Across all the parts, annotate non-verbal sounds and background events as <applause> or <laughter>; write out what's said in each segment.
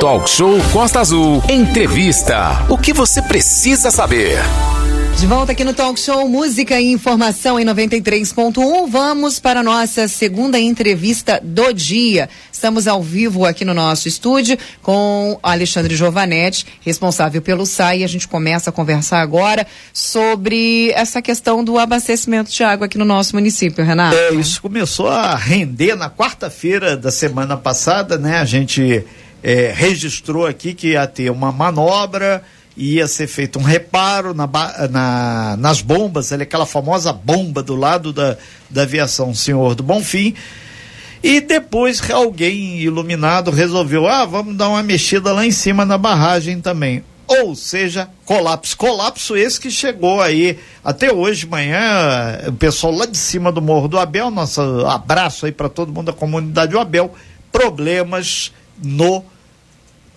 Talk Show Costa Azul. Entrevista. O que você precisa saber? De volta aqui no Talk Show Música e Informação em 93.1. Vamos para a nossa segunda entrevista do dia. Estamos ao vivo aqui no nosso estúdio com Alexandre Giovanetti, responsável pelo SAI. A gente começa a conversar agora sobre essa questão do abastecimento de água aqui no nosso município, Renato. É, isso começou a render na quarta-feira da semana passada, né? A gente é, registrou aqui que ia ter uma manobra ia ser feito um reparo na, na, nas bombas, aquela famosa bomba do lado da, da aviação Senhor do Bonfim. E depois alguém iluminado resolveu, ah, vamos dar uma mexida lá em cima na barragem também. Ou seja, colapso. Colapso esse que chegou aí até hoje de manhã, o pessoal lá de cima do Morro do Abel, nosso abraço aí para todo mundo da comunidade do Abel, problemas no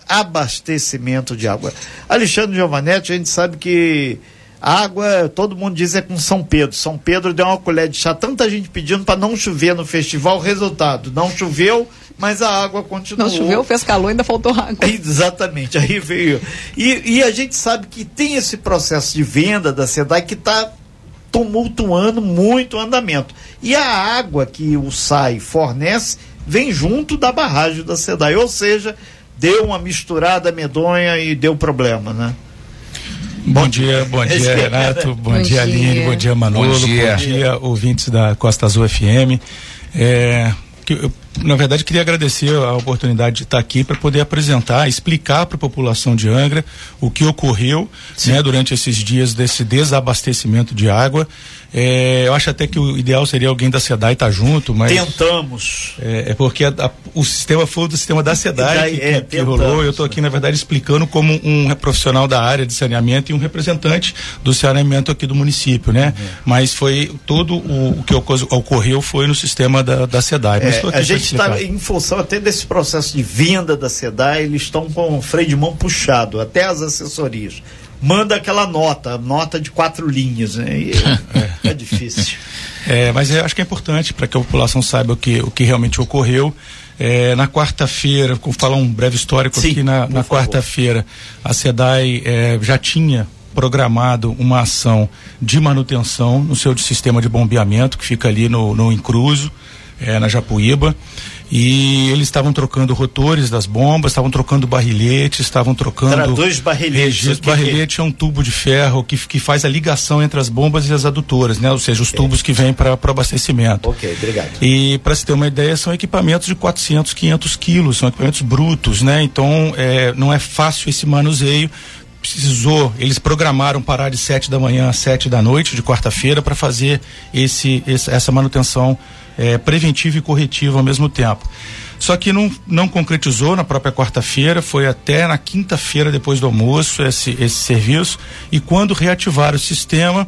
abastecimento de água. Alexandre Giovanetti, a gente sabe que água, todo mundo diz é com São Pedro. São Pedro deu uma colher de chá, tanta gente pedindo para não chover no festival. Resultado, não choveu, mas a água continuou. Não choveu, fez calor, ainda faltou água. <laughs> Exatamente, aí veio. E, e a gente sabe que tem esse processo de venda da SEDAI que está tumultuando muito o andamento. E a água que o SAI fornece vem junto da barragem da SEDAI, ou seja, deu uma misturada medonha e deu problema, né? Bom dia, bom dia Renato, bom, bom dia Aline, bom dia Manolo, bom dia. bom dia ouvintes da Costa Azul FM. É, que eu, na verdade, queria agradecer a oportunidade de estar aqui para poder apresentar, explicar para a população de Angra o que ocorreu né, durante esses dias desse desabastecimento de água. É, eu acho até que o ideal seria alguém da SEDAI estar tá junto, mas. Tentamos. É, é porque a, a, o sistema foi do sistema da SEDAI que, é, que, que rolou. Eu estou aqui, na verdade, explicando como um profissional da área de saneamento e um representante do saneamento aqui do município, né? Uhum. Mas foi todo o, o que ocorreu foi no sistema da, da SEDAI. É, a gente está em função até desse processo de venda da SEDAI, eles estão com o freio de mão puxado, até as assessorias manda aquela nota, nota de quatro linhas, né? E <laughs> é, é difícil. É, mas eu acho que é importante para que a população saiba o que, o que realmente ocorreu. É, na quarta-feira, vou falar um breve histórico Sim, aqui, na, na quarta-feira, a SEDAI é, já tinha programado uma ação de manutenção no seu sistema de bombeamento, que fica ali no, no Incruso, é, na Japuíba e eles estavam trocando rotores das bombas, estavam trocando barrilhetes, estavam trocando. Era dois barrilhetes. Registro, barrilhete é um tubo de ferro que, que faz a ligação entre as bombas e as adutoras, né? Ou seja, os okay. tubos que vêm para o abastecimento. Ok, obrigado. E para se ter uma ideia, são equipamentos de 400, 500 quilos, são equipamentos brutos, né? Então é, não é fácil esse manuseio precisou, eles programaram parar de sete da manhã às sete da noite de quarta-feira para fazer esse, essa manutenção é, preventiva e corretiva ao mesmo tempo. Só que não, não concretizou na própria quarta-feira, foi até na quinta-feira depois do almoço esse, esse serviço. E quando reativaram o sistema,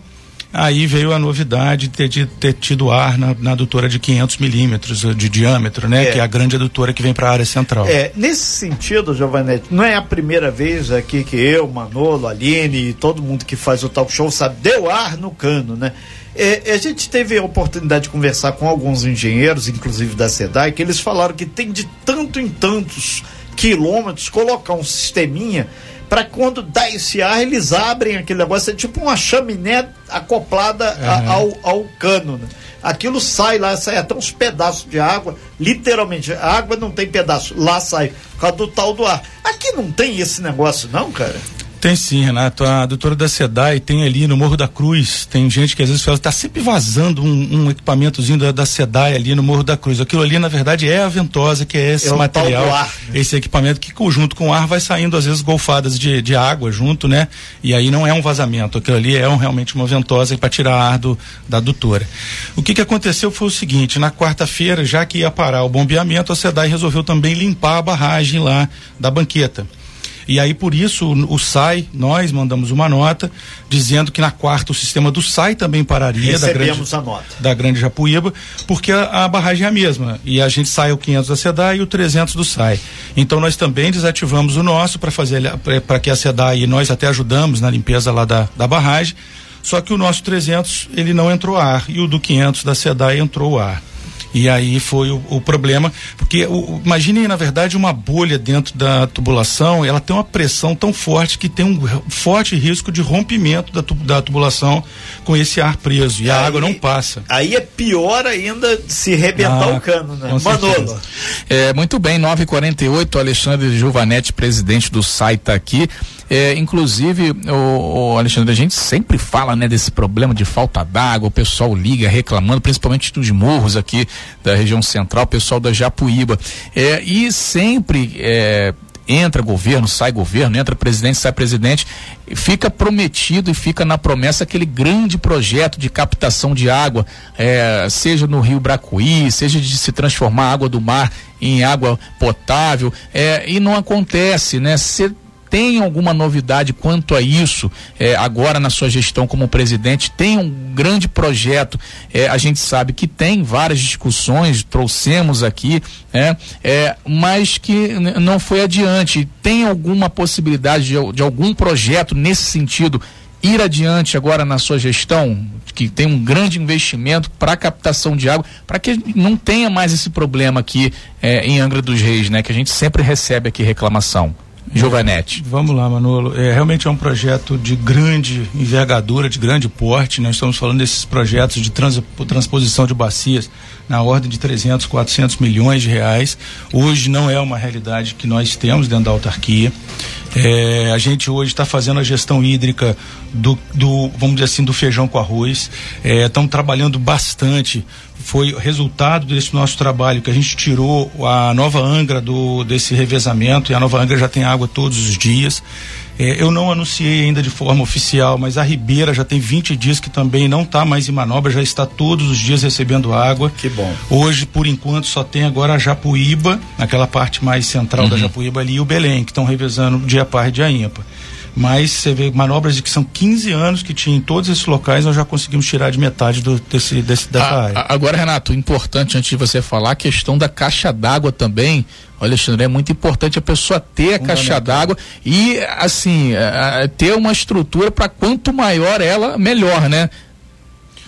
aí veio a novidade de ter, ter tido ar na, na adutora de 500 milímetros de diâmetro, né? É. Que é a grande adutora que vem para a área central. É, nesse sentido, Giovanetti, não é a primeira vez aqui que eu, Manolo, Aline e todo mundo que faz o talk show sabe, deu ar no cano, né? É, a gente teve a oportunidade de conversar com alguns engenheiros, inclusive da SEDAI, que eles falaram que tem de tanto em tantos quilômetros colocar um sisteminha para quando dá esse ar, eles abrem aquele negócio, é tipo uma chaminé acoplada uhum. a, ao, ao cano. Né? Aquilo sai lá, sai até uns pedaços de água, literalmente. A água não tem pedaço, lá sai, por causa do tal do ar. Aqui não tem esse negócio, não, cara? Tem sim, Renato. A doutora da SEDAI tem ali no Morro da Cruz, tem gente que às vezes fala, está sempre vazando um, um equipamentozinho da, da, SEDAI ali no Morro da Cruz. Aquilo ali, na verdade, é a ventosa, que é esse é material, ar, né? esse equipamento que junto com o ar vai saindo, às vezes, golfadas de, de água junto, né? E aí não é um vazamento, aquilo ali é um, realmente uma ventosa para tirar ar do, da adutora. O que, que aconteceu foi o seguinte, na quarta-feira, já que ia parar o bombeamento, a SEDAI resolveu também limpar a barragem lá da banqueta. E aí, por isso, o, o SAI, nós mandamos uma nota dizendo que na quarta o sistema do SAI também pararia da grande, a nota. da grande Japuíba, porque a, a, barragem é a mesma. E a gente sai o 500 da SEDAI e o 300 do SAI. Então, nós também desativamos o nosso para fazer para que a SEDAI, e nós até ajudamos na limpeza lá da, da barragem, só que o nosso 300 ele não entrou ar e o do 500 da SEDAI entrou ar. E aí foi o, o problema, porque o, imaginem, na verdade, uma bolha dentro da tubulação, ela tem uma pressão tão forte que tem um forte risco de rompimento da, da tubulação com esse ar preso e, e a aí, água não passa. Aí é pior ainda se rebentar ah, o cano, né? Manolo. É, muito bem, 948, Alexandre Juvanetti, presidente do SAI, está aqui. É, inclusive, o, o, Alexandre, a gente sempre fala né, desse problema de falta d'água, o pessoal liga reclamando, principalmente dos morros aqui da região central, o pessoal da Japuíba. É, e sempre é, entra governo, sai governo, entra presidente, sai presidente, fica prometido e fica na promessa aquele grande projeto de captação de água, é, seja no Rio Bracuí, seja de se transformar a água do mar em água potável, é, e não acontece, né? Tem alguma novidade quanto a isso é, agora na sua gestão como presidente? Tem um grande projeto, é, a gente sabe que tem várias discussões, trouxemos aqui, é, é mas que não foi adiante. Tem alguma possibilidade de, de algum projeto nesse sentido? ir adiante agora na sua gestão, que tem um grande investimento para captação de água, para que não tenha mais esse problema aqui é, em Angra dos Reis, né? Que a gente sempre recebe aqui reclamação. Giovanetti. Vamos lá, Manolo. É, realmente é um projeto de grande envergadura, de grande porte. Nós estamos falando desses projetos de trans, transposição de bacias na ordem de 300, 400 milhões de reais. Hoje não é uma realidade que nós temos dentro da autarquia. É, a gente hoje está fazendo a gestão hídrica do, do, vamos dizer assim, do feijão com arroz. Estamos é, trabalhando bastante. Foi resultado desse nosso trabalho que a gente tirou a nova Angra do, desse revezamento e a nova Angra já tem água todos os dias. É, eu não anunciei ainda de forma oficial, mas a Ribeira já tem 20 dias que também não está mais em manobra, já está todos os dias recebendo água. Que bom. Hoje, por enquanto, só tem agora a Japuíba, naquela parte mais central uhum. da Japuíba ali, e o Belém, que estão revezando dia par e dia ímpar mas você vê manobras de que são 15 anos que tinha em todos esses locais, nós já conseguimos tirar de metade do, desse, desse, dessa a, área. Agora, Renato, importante antes de você falar, a questão da caixa d'água também. Alexandre, é muito importante a pessoa ter a caixa d'água e, assim, ter uma estrutura para quanto maior ela, melhor, né?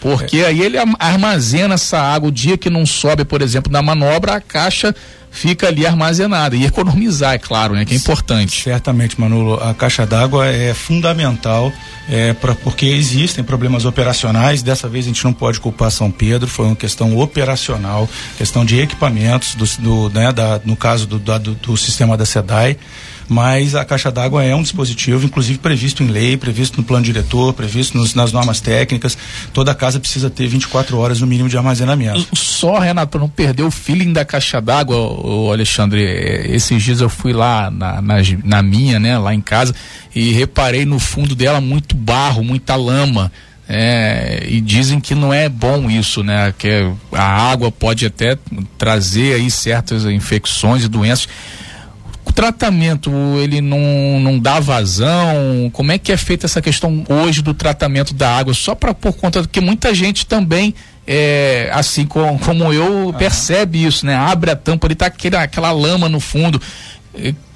Porque é. aí ele armazena essa água, o dia que não sobe, por exemplo, na manobra, a caixa fica ali armazenada e economizar, é claro, né? Que é importante. Certamente, Manolo, a caixa d'água é fundamental é, pra, porque existem problemas operacionais. Dessa vez a gente não pode culpar São Pedro, foi uma questão operacional, questão de equipamentos, do, do né, da, no caso do, do, do sistema da SEDAI mas a caixa d'água é um dispositivo, inclusive previsto em lei, previsto no plano diretor, previsto nos, nas normas técnicas. Toda casa precisa ter 24 horas no mínimo de armazenamento. Só, Renato, não perder o feeling da caixa d'água, Alexandre, é, esses dias eu fui lá na, na, na minha, né, lá em casa, e reparei no fundo dela muito barro, muita lama. É, e dizem que não é bom isso, né? Que a água pode até trazer aí certas infecções e doenças tratamento, ele não, não dá vazão? Como é que é feita essa questão hoje do tratamento da água? Só para por conta que muita gente também é, assim como, como eu, uhum. percebe isso, né? Abre a tampa, ele tá aquela, aquela lama no fundo.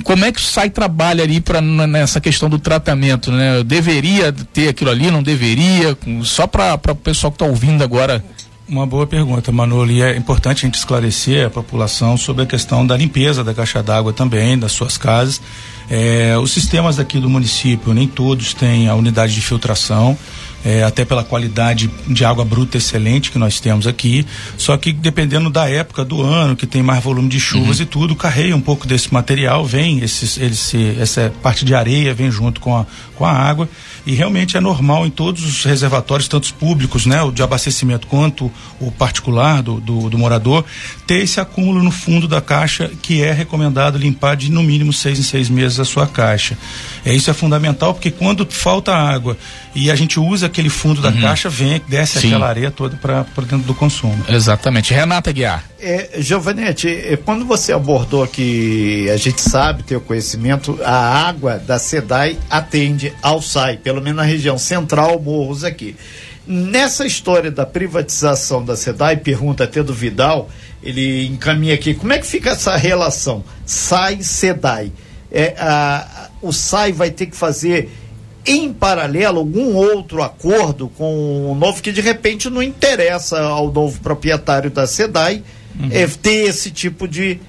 Como é que sai trabalho ali para nessa questão do tratamento, né? Eu deveria ter aquilo ali, não deveria? Só para o pessoal que está ouvindo agora uma boa pergunta, Manolo, e é importante a gente esclarecer a população sobre a questão da limpeza da caixa d'água também, das suas casas. É, os sistemas daqui do município, nem todos têm a unidade de filtração é, até pela qualidade de água bruta excelente que nós temos aqui. Só que dependendo da época do ano, que tem mais volume de chuvas uhum. e tudo, carrega um pouco desse material, vem esses, esse, essa parte de areia vem junto com a, com a água. E realmente é normal em todos os reservatórios, tanto os públicos, né, o de abastecimento quanto o particular do, do, do morador, ter esse acúmulo no fundo da caixa que é recomendado limpar de no mínimo seis em seis meses a sua caixa. É, isso é fundamental porque quando falta água e a gente usa aquele fundo da uhum. caixa, vem, desce Sim. aquela areia toda para dentro do consumo. Exatamente. Renata Guiar. É, é, quando você abordou que a gente sabe ter o conhecimento, a água da SEDAI atende ao SAI, pelo menos na região central, morros aqui. Nessa história da privatização da SEDAI, pergunta até do Vidal, ele encaminha aqui, como é que fica essa relação SAI-SEDAI? É, o SAI vai ter que fazer em paralelo algum outro acordo com o novo que de repente não interessa ao novo proprietário da SEDAI. É, ter esse tipo de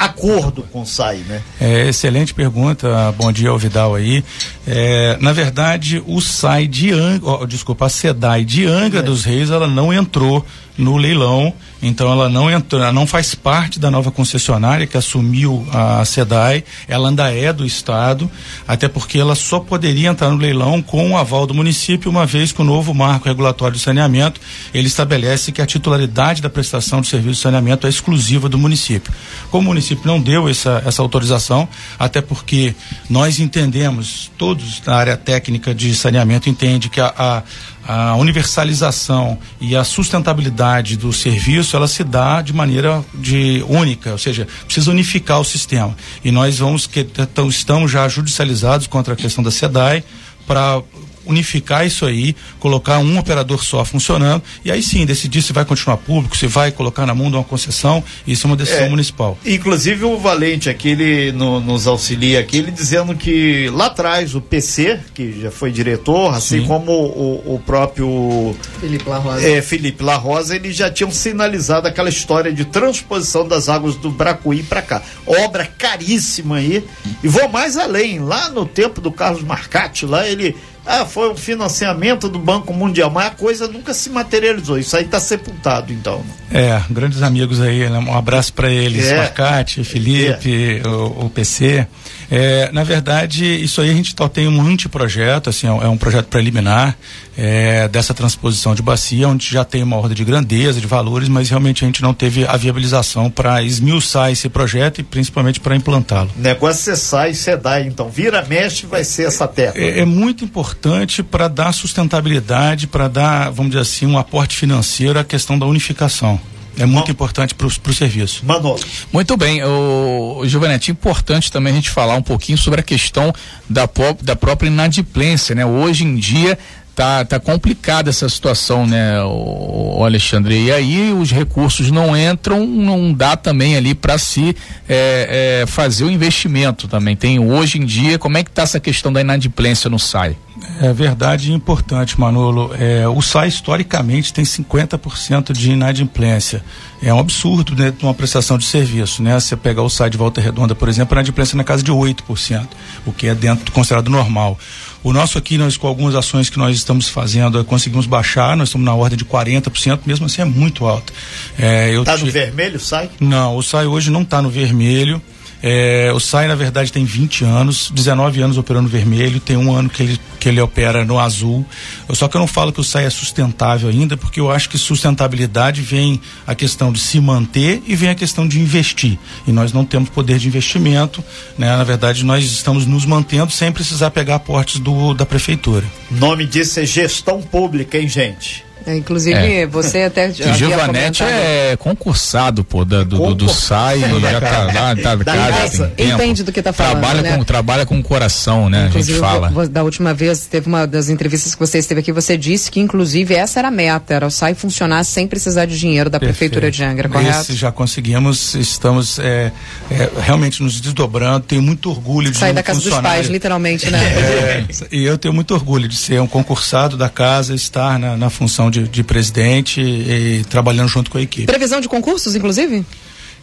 acordo com o SAI, né? É, excelente pergunta, bom dia ao Vidal aí. É, na verdade, o SAI de Angra, oh, desculpa, a SEDAI de Angra é. dos Reis, ela não entrou no leilão, então ela não entrou, ela não faz parte da nova concessionária que assumiu a SEDAI, ela ainda é do Estado, até porque ela só poderia entrar no leilão com o aval do município, uma vez que o novo marco regulatório de saneamento, ele estabelece que a titularidade da prestação de serviço de saneamento é exclusiva do município. Como o município não deu essa, essa autorização, até porque nós entendemos, todos na área técnica de saneamento entende que a, a a universalização e a sustentabilidade do serviço ela se dá de maneira de única, ou seja, precisa unificar o sistema. E nós vamos que estamos já judicializados contra a questão da SEDAI para unificar isso aí, colocar um operador só funcionando e aí sim decidir se vai continuar público, se vai colocar na mão de uma concessão, isso é uma decisão é, municipal. Inclusive o Valente aqui, ele no, nos auxilia aqui, ele dizendo que lá atrás o PC, que já foi diretor, assim sim. como o, o, próprio Felipe La Rosa. É, Felipe La Rosa, eles já tinham sinalizado aquela história de transposição das águas do Bracuí para cá. Obra caríssima aí. E vou mais além, lá no tempo do Carlos Marcati, lá ele ah, foi um financiamento do Banco Mundial, mas a coisa nunca se materializou. Isso aí está sepultado, então. É, grandes amigos aí, né? um abraço para eles, é. Marcati, Felipe, é. o, o, PC. É, na verdade, isso aí a gente tem um anteprojeto, assim, é um é projeto preliminar é, dessa transposição de bacia, onde já tem uma ordem de grandeza, de valores, mas realmente a gente não teve a viabilização para esmiuçar esse projeto e principalmente para implantá-lo. Negócio é sai e dá, então. Vira, mexe, vai ser essa terra. É, é muito importante para dar sustentabilidade, para dar, vamos dizer assim, um aporte financeiro à questão da unificação. É muito Bom, importante para o serviço. Manolo. Muito bem, o, o Giovanetti, importante também a gente falar um pouquinho sobre a questão da, da própria inadimplência, né? Hoje em dia tá, tá complicada essa situação, né, o, Alexandre? E aí os recursos não entram, não dá também ali para se é, é, fazer o investimento também. Tem hoje em dia, como é que tá essa questão da inadimplência no SAI? É verdade e importante, Manolo. É, o SAI historicamente tem 50% de inadimplência. É um absurdo dentro de uma prestação de serviço, né? Você pegar o SAI de volta redonda, por exemplo, a inadimplência na casa de 8%, o que é dentro do considerado normal. O nosso aqui, nós com algumas ações que nós estamos fazendo, conseguimos baixar, nós estamos na ordem de 40%, mesmo assim é muito alto. É, tá no vermelho, sai? Não, o SAI hoje não está no vermelho. É, o SAI, na verdade, tem 20 anos, 19 anos operando vermelho, tem um ano que ele, que ele opera no azul. Só que eu não falo que o SAI é sustentável ainda, porque eu acho que sustentabilidade vem a questão de se manter e vem a questão de investir. E nós não temos poder de investimento, né? Na verdade, nós estamos nos mantendo sem precisar pegar aportes do, da prefeitura. Nome disso é gestão pública, hein, gente? É, inclusive, é. você até já. Giovanetti é concursado, pô, da, do, do, do SAI, já tá lá, tá da casa. Entende do que tá falando. Trabalha, né? com, trabalha com o coração, né? Inclusive, a gente fala. Vou, da última vez, teve uma das entrevistas que você esteve aqui, você disse que, inclusive, essa era a meta, era o SAI funcionar sem precisar de dinheiro da Perfeito. Prefeitura de Angra, correto? Esse já conseguimos, estamos é, é, realmente nos desdobrando, tenho muito orgulho de Sair da casa dos pais, literalmente, né? É, e eu tenho muito orgulho de ser um concursado da casa, estar na, na função de, de presidente e, e trabalhando junto com a equipe. Previsão de concursos, inclusive?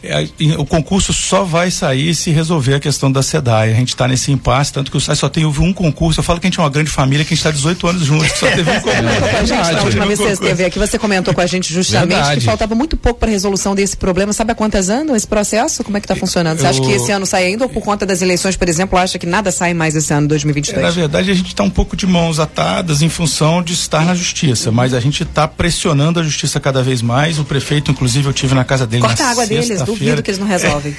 É, o concurso só vai sair se resolver a questão da SEDAI. A gente está nesse impasse, tanto que o SAI só tem um concurso. Eu falo que a gente é uma grande família, que a gente está 18 anos juntos, só teve um <laughs> concurso. É, gente, na última vez que você esteve aqui, você comentou com a gente justamente verdade. que faltava muito pouco para a resolução desse problema. Sabe há quantas anos esse processo? Como é que está funcionando? Você eu... acha que esse ano sai ainda ou por conta das eleições, por exemplo, acha que nada sai mais esse ano, 2022? É, na verdade, a gente está um pouco de mãos atadas em função de estar na justiça, mas a gente está pressionando a justiça cada vez mais. O prefeito, inclusive, eu tive na casa dele Corta na a água deles, duvido que eles não resolvem resolvem.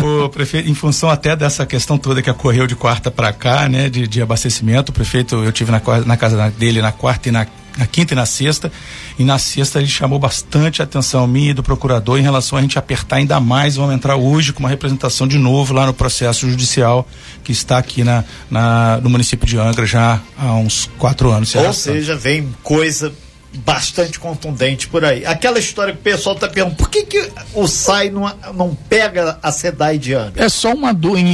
<laughs> o prefeito, em função até dessa questão toda que ocorreu de quarta para cá, né, de, de abastecimento, o prefeito, eu tive na, na casa dele na quarta e na na quinta e na sexta, e na sexta ele chamou bastante a atenção minha e do procurador em relação a gente apertar ainda mais. Vamos entrar hoje com uma representação de novo lá no processo judicial que está aqui na, na no município de Angra já há uns quatro anos. Ou seja, vem coisa bastante contundente por aí. Aquela história que o pessoal está perguntando, por que, que o SAI não, não pega a SEDAI de Angra? É só uma dúvida,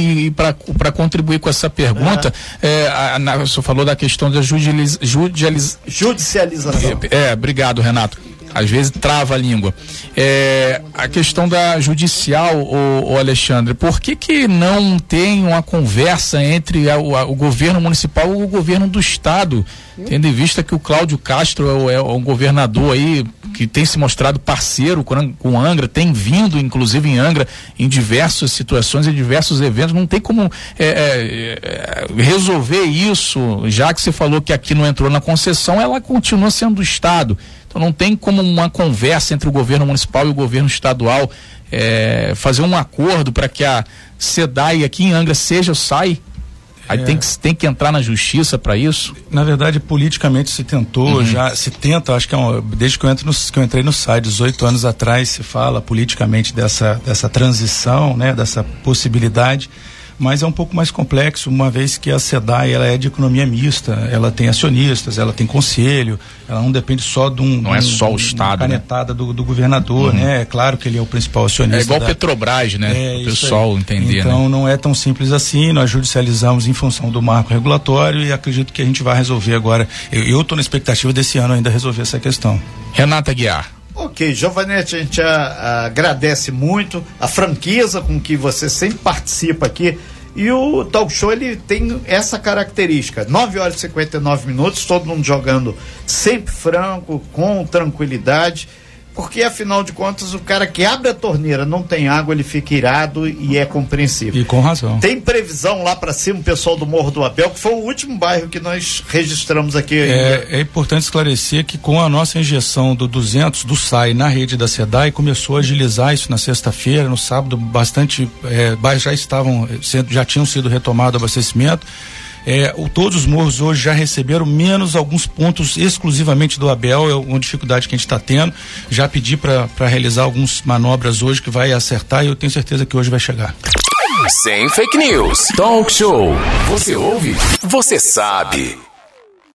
para contribuir com essa pergunta, é, a, a, o senhor falou da questão da judicializ, judicializ, judicialização. É, é, obrigado, Renato às vezes trava a língua. É, a questão da judicial, o, Alexandre, por que que não tem uma conversa entre a, o, a, o, governo municipal e o governo do estado, tendo em vista que o Cláudio Castro é, é um governador aí que tem se mostrado parceiro com, com Angra, tem vindo inclusive em Angra em diversas situações, em diversos eventos, não tem como é, é, é resolver isso, já que você falou que aqui não entrou na concessão, ela continua sendo do estado. Então não tem como uma conversa entre o governo municipal e o governo estadual é, fazer um acordo para que a SEDAI aqui em Angra seja o SAI? Aí é. tem, que, tem que entrar na justiça para isso? Na verdade, politicamente se tentou, uhum. já se tenta, acho que é um, desde que eu, entro no, que eu entrei no SAI, 18 anos atrás, se fala politicamente dessa, dessa transição, né, dessa possibilidade mas é um pouco mais complexo, uma vez que a SEDAI ela é de economia mista, ela tem acionistas, ela tem conselho, ela não depende só de um. Não é só o Estado. Né? canetada né? do, do, governador, uhum. né? É claro que ele é o principal acionista. É igual da... Petrobras, né? É, o pessoal entender. Então né? não é tão simples assim, nós judicializamos em função do marco regulatório e acredito que a gente vai resolver agora. Eu estou na expectativa desse ano ainda resolver essa questão. Renata Guiar. Ok, Giovanete, a gente a, a, agradece muito a franqueza com que você sempre participa aqui. E o talk show ele tem essa característica: 9 horas e 59 minutos, todo mundo jogando sempre franco, com tranquilidade porque afinal de contas o cara que abre a torneira não tem água, ele fica irado e é compreensível. E com razão. Tem previsão lá para cima, o pessoal do Morro do Abel, que foi o último bairro que nós registramos aqui. É, é importante esclarecer que com a nossa injeção do 200 do SAI na rede da SEDAI, começou a agilizar isso na sexta-feira, no sábado, bastante é, bairros já estavam, sendo, já tinham sido retomado o abastecimento. É, o, todos os morros hoje já receberam, menos alguns pontos exclusivamente do Abel, é uma dificuldade que a gente está tendo. Já pedi para realizar algumas manobras hoje que vai acertar e eu tenho certeza que hoje vai chegar. Sem fake news. Talk show. Você ouve? Você sabe.